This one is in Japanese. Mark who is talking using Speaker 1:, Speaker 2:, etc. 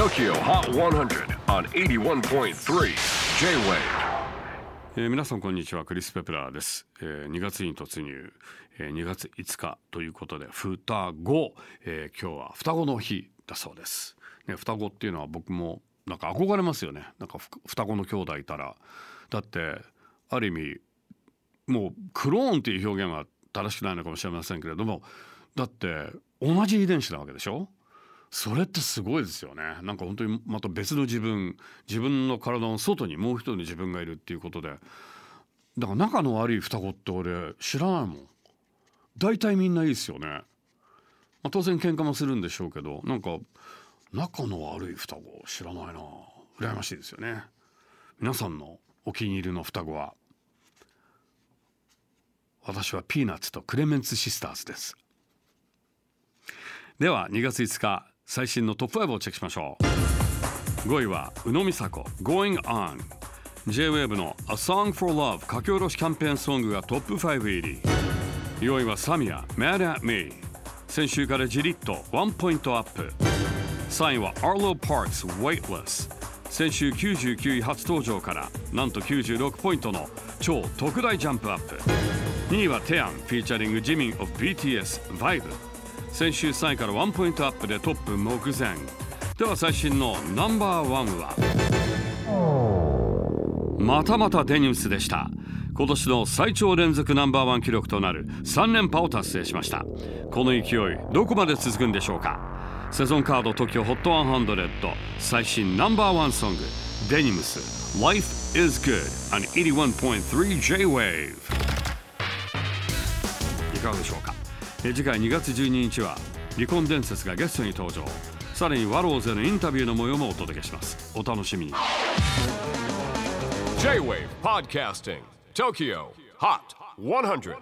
Speaker 1: TOKYO HOT 100 on 81.3 J-WAVE.
Speaker 2: えー皆さんこんにちはクリス・ペプラーです、えー2月に突入、えー2月5日ということで双子、えー今日は双子の日だそうです、ね、双子っていうのは僕もなんか憧れますよね。なんか双子の兄弟いたら。だってある意味もうクローンっていう表現は正しくないのかもしれませんけれどもだって同じ遺伝子なわけでしょ？それってすごいですよね。なんか本当にまた別の自分自分の体の外にもう一人の自分がいるっていうことで。だから仲の悪い双子って俺知らないもん。大体みんないいですよね、まあ、当然喧嘩もするんでしょうけどなんか仲の悪い双子知らないな。羨ましいですよね。皆さんのお気に入りの双子は私はピーナッツとクレメンツシスターズです。では2月5日最新のトップ5をチェックしましょう。5位は宇野実彩子 Going On J-WAVE の A Song for Love 書き下ろしキャンペーンソングがトップ5入り。4位は Samia Mad at Me 先週からじりっとワンポイントアップ。3位は Arlo Parks Weightless 先週99位初登場からなんと96ポイントの超特大ジャンプアップ。2位はテヤン featuring ジミン of BTS Vibe 先週3位からワンポイントアップでトップ目前。では最新のナンバーワンは？またまたデニムスでした。今年の最長連続ナンバーワン記録となる3連覇を達成しました。この勢いどこまで続くんでしょうか？セゾンカード TOKIO HOT 100 最新ナンバーワンソングデニムス。Life is Good on 81.3 J-WAVE いかがでしょうか？次回2月12日は離婚伝説がゲストに登場。さらにワローズへのインタビューの模様もお届けします。お楽しみに。
Speaker 1: J-WAVE PODCASTING TOKYO HOT 100